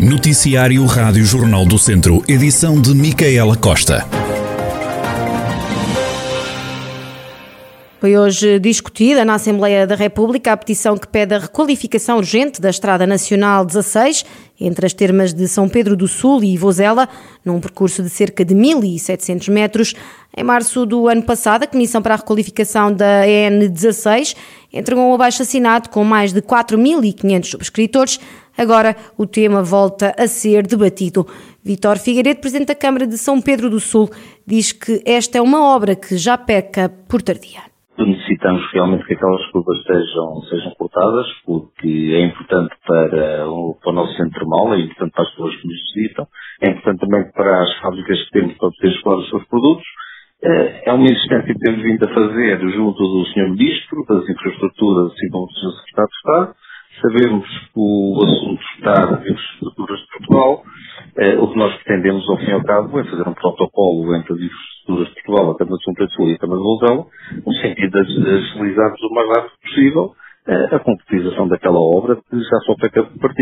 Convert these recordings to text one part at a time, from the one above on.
Noticiário Rádio Jornal do Centro, edição de Micaela Costa. Foi hoje discutida na Assembleia da República a petição que pede a requalificação urgente da Estrada Nacional 16 entre as termas de São Pedro do Sul e Vozela, num percurso de cerca de 1.700 metros. Em março do ano passado, a Comissão para a Requalificação da EN16 entregou um abaixo-assinado com mais de 4.500 subscritores. Agora o tema volta a ser debatido. Vitor Figueiredo, Presidente da Câmara de São Pedro do Sul, diz que esta é uma obra que já peca por tardia necessitamos realmente que aquelas curvas sejam, sejam cortadas, porque é importante para o, para o nosso centro termal, é importante para as pessoas que nos visitam, é importante também para as fábricas que temos para poder explorar os seus produtos. Eh, é uma insistência que temos vindo a fazer junto do Sr. Ministro das Infraestruturas, assim como do Sr. Secretário de Estado. Sabemos que o assunto está nas infraestruturas de Portugal. Eh, o que nós pretendemos, ao fim e ao cabo, é fazer um protocolo entre as infraestruturas de Portugal, a Câmara de São Pedro e a Câmara de Lousão, no sentido de agilizarmos o mais rápido possível eh, a concretização daquela obra que já só peca por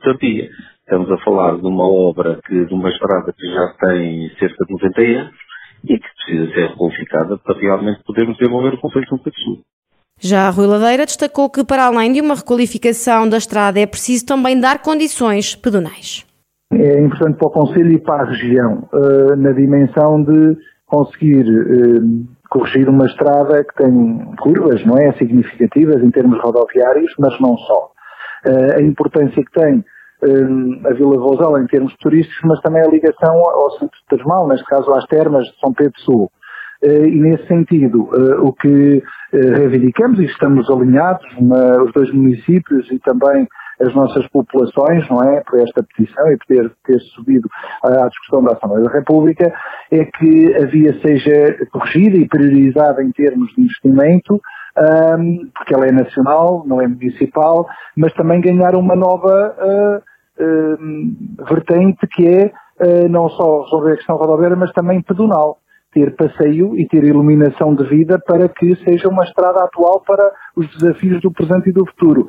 tardia. Estamos a falar de uma obra, que, de uma estrada que já tem cerca de 90 anos e que precisa ser requalificada para realmente podermos desenvolver o Conselho de São Pedro. Já Rui Ladeira destacou que, para além de uma requalificação da estrada, é preciso também dar condições pedonais. É importante para o Conselho e para a região, uh, na dimensão de conseguir uh, corrigir uma estrada que tem curvas, não é? Significativas em termos rodoviários, mas não só. Uh, a importância que tem a Vila Vouzela em termos turísticos, mas também a ligação ao centro termal, neste caso às termas de São Pedro Sul. E nesse sentido, o que reivindicamos, e estamos alinhados, os dois municípios e também as nossas populações, não é, por esta petição e por ter, ter subido à discussão da Assembleia da República, é que a via seja corrigida e priorizada em termos de investimento, um, porque ela é nacional, não é municipal, mas também ganhar uma nova uh, vertente que é uh, não só resolver a questão rodoviária, mas também pedonal ter passeio e ter iluminação de vida para que seja uma estrada atual para os desafios do presente e do futuro.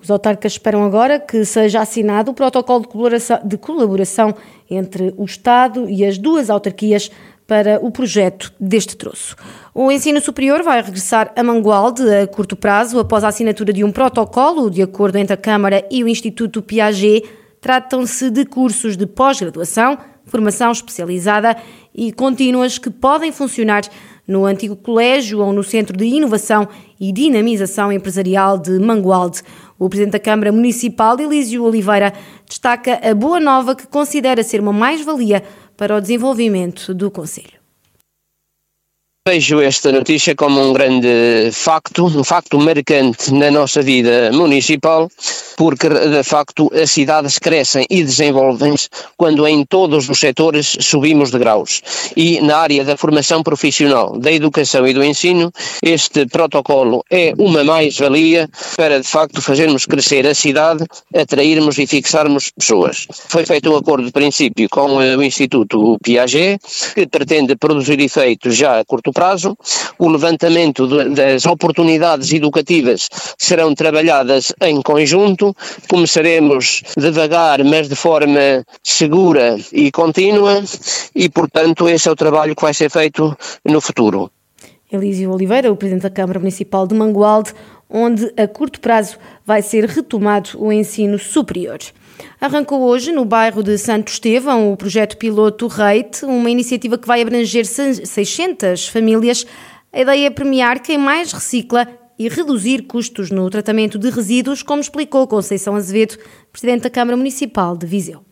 Os autarcas esperam agora que seja assinado o protocolo de colaboração, de colaboração entre o Estado e as duas autarquias para o projeto deste troço. O ensino superior vai regressar a Mangualde a curto prazo após a assinatura de um protocolo de acordo entre a Câmara e o Instituto Piaget. Tratam-se de cursos de pós-graduação, formação especializada e contínuas que podem funcionar no antigo colégio ou no Centro de Inovação e Dinamização Empresarial de Mangualde. O Presidente da Câmara Municipal, Elísio Oliveira, destaca a boa nova que considera ser uma mais-valia para o desenvolvimento do Conselho. Vejo esta notícia como um grande facto, um facto marcante na nossa vida municipal, porque de facto as cidades crescem e desenvolvem-se quando em todos os setores subimos de graus. E na área da formação profissional, da educação e do ensino, este protocolo é uma mais-valia para de facto fazermos crescer a cidade, atrairmos e fixarmos pessoas. Foi feito um acordo de princípio com o Instituto Piaget, que pretende produzir efeitos já a curto prazo. O levantamento das oportunidades educativas serão trabalhadas em conjunto. Começaremos devagar, mas de forma segura e contínua, e, portanto, esse é o trabalho que vai ser feito no futuro. Elísio Oliveira, o Presidente da Câmara Municipal de Mangualde, onde a curto prazo vai ser retomado o ensino superior. Arrancou hoje, no bairro de Santo Estevão, o projeto piloto Reite, uma iniciativa que vai abranger 600 famílias. A ideia é premiar quem mais recicla e reduzir custos no tratamento de resíduos, como explicou Conceição Azevedo, Presidente da Câmara Municipal de Viseu.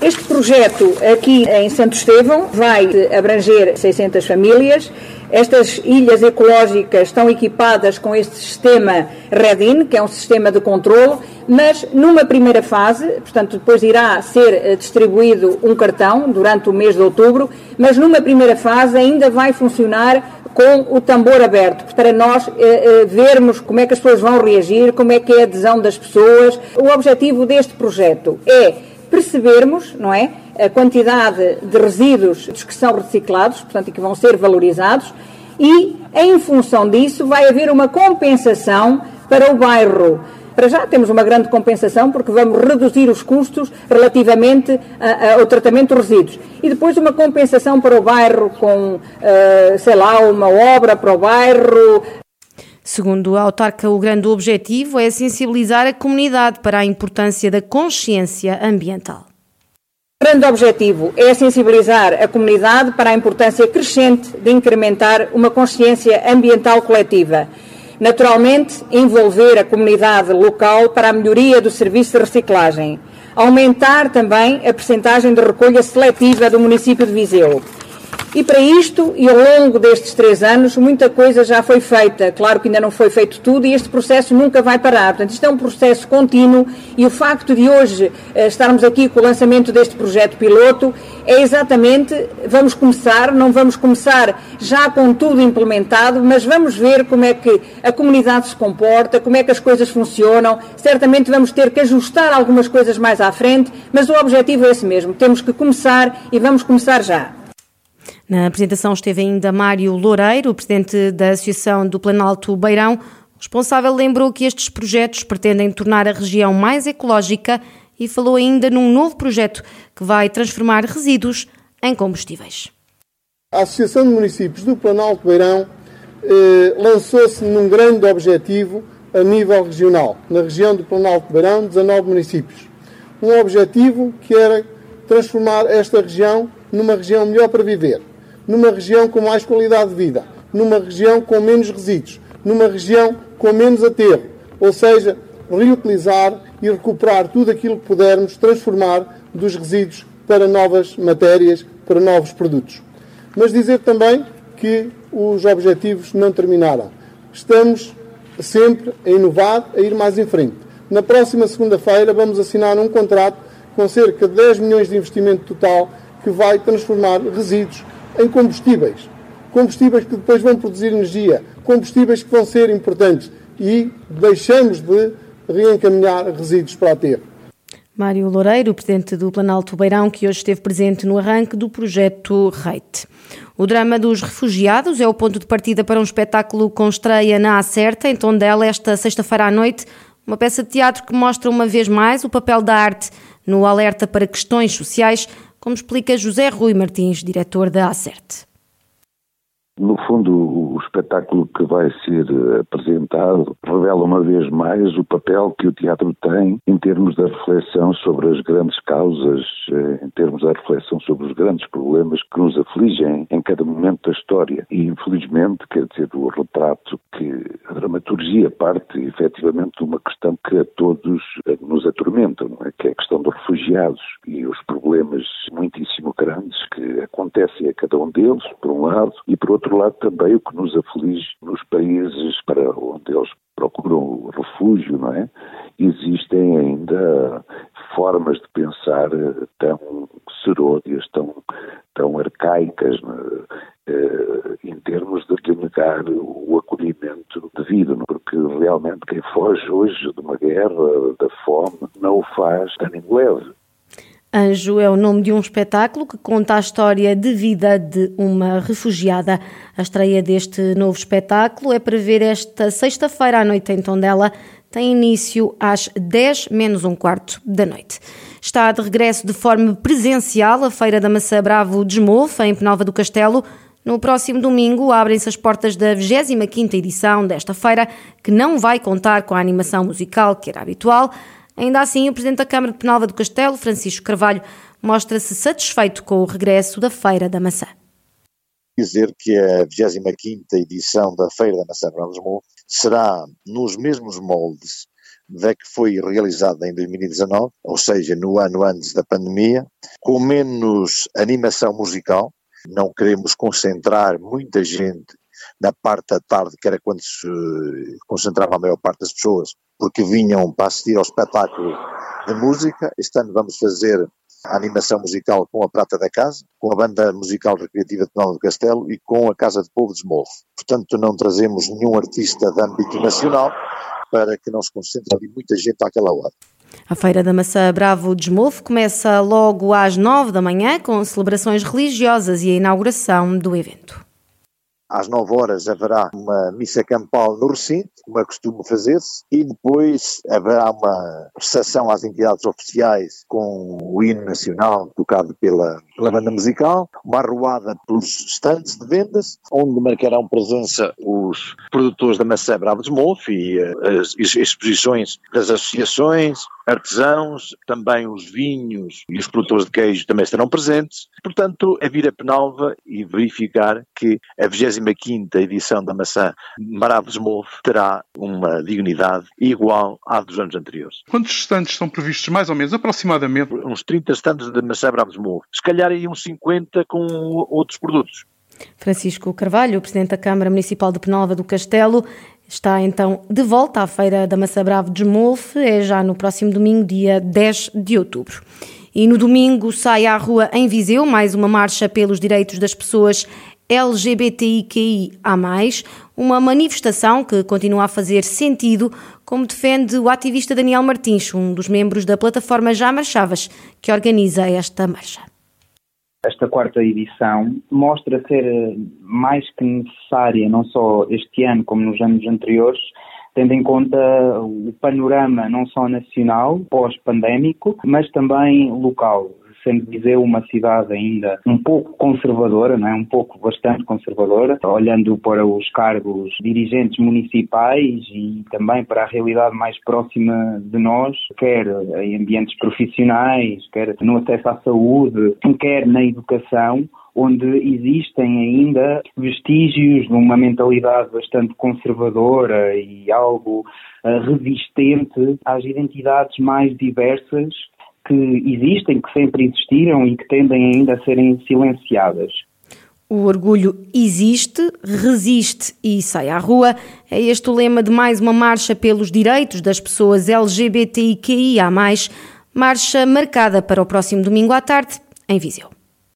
Este projeto aqui em Santo Estevão vai abranger 600 famílias estas ilhas ecológicas estão equipadas com este sistema REDIN, que é um sistema de controle, mas numa primeira fase, portanto, depois irá ser eh, distribuído um cartão durante o mês de outubro, mas numa primeira fase ainda vai funcionar com o tambor aberto, para nós eh, eh, vermos como é que as pessoas vão reagir, como é que é a adesão das pessoas. O objetivo deste projeto é percebermos, não é, a quantidade de resíduos que são reciclados, portanto, e que vão ser valorizados, e em função disso vai haver uma compensação para o bairro. Para já temos uma grande compensação porque vamos reduzir os custos relativamente ao tratamento dos resíduos. E depois uma compensação para o bairro com, uh, sei lá, uma obra para o bairro, Segundo a autarca, o grande objetivo é sensibilizar a comunidade para a importância da consciência ambiental. O grande objetivo é sensibilizar a comunidade para a importância crescente de incrementar uma consciência ambiental coletiva. Naturalmente, envolver a comunidade local para a melhoria do serviço de reciclagem. Aumentar também a percentagem de recolha seletiva do município de Viseu e para isto, e ao longo destes três anos, muita coisa já foi feita. Claro que ainda não foi feito tudo e este processo nunca vai parar. Portanto, isto é um processo contínuo e o facto de hoje uh, estarmos aqui com o lançamento deste projeto piloto é exatamente, vamos começar, não vamos começar já com tudo implementado, mas vamos ver como é que a comunidade se comporta, como é que as coisas funcionam. Certamente vamos ter que ajustar algumas coisas mais à frente, mas o objetivo é esse mesmo. Temos que começar e vamos começar já. Na apresentação esteve ainda Mário Loureiro, presidente da Associação do Planalto Beirão. O responsável lembrou que estes projetos pretendem tornar a região mais ecológica e falou ainda num novo projeto que vai transformar resíduos em combustíveis. A Associação de Municípios do Planalto Beirão eh, lançou-se num grande objetivo a nível regional. Na região do Planalto Beirão, 19 municípios. Um objetivo que era transformar esta região numa região melhor para viver, numa região com mais qualidade de vida, numa região com menos resíduos, numa região com menos aterro, ou seja, reutilizar e recuperar tudo aquilo que pudermos transformar dos resíduos para novas matérias, para novos produtos. Mas dizer também que os objetivos não terminaram. Estamos sempre a inovar, a ir mais em frente. Na próxima segunda-feira vamos assinar um contrato com cerca de 10 milhões de investimento total que vai transformar resíduos em combustíveis. Combustíveis que depois vão produzir energia, combustíveis que vão ser importantes e deixamos de reencaminhar resíduos para a terra. Mário Loureiro, presidente do Planalto Beirão, que hoje esteve presente no arranque do projeto REIT. O drama dos refugiados é o ponto de partida para um espetáculo com estreia na Acerta, em Tondela, esta sexta-feira à noite. Uma peça de teatro que mostra uma vez mais o papel da arte no alerta para questões sociais, como explica José Rui Martins, diretor da ACERT. No fundo, o espetáculo que vai ser eh, apresentado revela uma vez mais o papel que o teatro tem em termos da reflexão sobre as grandes causas, eh, em termos da reflexão sobre os grandes problemas que nos afligem em cada momento da história. E, infelizmente, quer dizer, o retrato que a dramaturgia parte efetivamente de uma questão que a todos eh, nos atormenta, é? que é a questão dos refugiados e os problemas muitíssimo grandes que acontecem a cada um deles, por um lado, e por outro lado, também o que nos aflige nos países para onde eles procuram refúgio, não é? Existem ainda formas de pensar tão seródias, tão, tão arcaicas, é? em termos de negar o acolhimento devido, é? porque realmente quem foge hoje de uma guerra, da fome, não o faz a nem leve. Anjo é o nome de um espetáculo que conta a história de vida de uma refugiada. A estreia deste novo espetáculo é para ver esta sexta-feira à noite em Tondela. Tem início às 10 menos um quarto da noite. Está de regresso de forma presencial a Feira da Maçã Bravo Desmolfa, em Penalva do Castelo. No próximo domingo abrem-se as portas da 25ª edição desta feira, que não vai contar com a animação musical que era habitual. Ainda assim, o Presidente da Câmara de Penalva do Castelo, Francisco Carvalho, mostra-se satisfeito com o regresso da Feira da Maçã. Dizer que a 25 edição da Feira da Maçã Brandes-Mou será nos mesmos moldes da que foi realizada em 2019, ou seja, no ano antes da pandemia, com menos animação musical. Não queremos concentrar muita gente na parte da tarde, que era quando se concentrava a maior parte das pessoas, porque vinham para assistir ao espetáculo de música. Este ano vamos fazer a animação musical com a Prata da Casa, com a Banda Musical Recreativa de Nova do Castelo e com a Casa de Povo de Smolf. Portanto, não trazemos nenhum artista de âmbito nacional para que não se concentre ali muita gente àquela hora. A Feira da Maçã Bravo de Smolf começa logo às nove da manhã com celebrações religiosas e a inauguração do evento. às 9 horas haverá uma missa campal no recinto, como é costume fazer-se, e depois haverá uma recepção às entidades oficiais com o hino nacional tocado pela, pela banda musical, uma arruada pelos estantes de vendas, onde marcarão presença os produtores da maçã Bravo de e uh, as exposições das associações, artesãos, também os vinhos e os produtores de queijo também estarão presentes. Portanto, é vir a Penalva e verificar que a 25ª edição da maçã Maravilhos Move terá uma dignidade igual à dos anos anteriores. Quantos estantes são previstos, mais ou menos, aproximadamente? Uns 30 estantes da maçã Bravos Move. Se calhar aí uns 50 com outros produtos. Francisco Carvalho, Presidente da Câmara Municipal de Penalva do Castelo, está então de volta à Feira da Maçã Bravo de Molfe, é já no próximo domingo, dia 10 de outubro. E no domingo sai à rua em Viseu mais uma marcha pelos direitos das pessoas LGBTIQI a mais, uma manifestação que continua a fazer sentido, como defende o ativista Daniel Martins, um dos membros da plataforma Já Marchavas, que organiza esta marcha. Esta quarta edição mostra ser eh, mais que necessária, não só este ano como nos anos anteriores, tendo em conta o panorama não só nacional, pós-pandémico, mas também local sendo Viseu uma cidade ainda um pouco conservadora, não é? um pouco bastante conservadora, olhando para os cargos dirigentes municipais e também para a realidade mais próxima de nós, quer em ambientes profissionais, quer no acesso à saúde, quer na educação, onde existem ainda vestígios de uma mentalidade bastante conservadora e algo uh, resistente às identidades mais diversas que existem, que sempre existiram e que tendem ainda a serem silenciadas. O orgulho existe, resiste e sai à rua. É este o lema de mais uma marcha pelos direitos das pessoas LGBTIQIA, marcha marcada para o próximo domingo à tarde, em Viseu.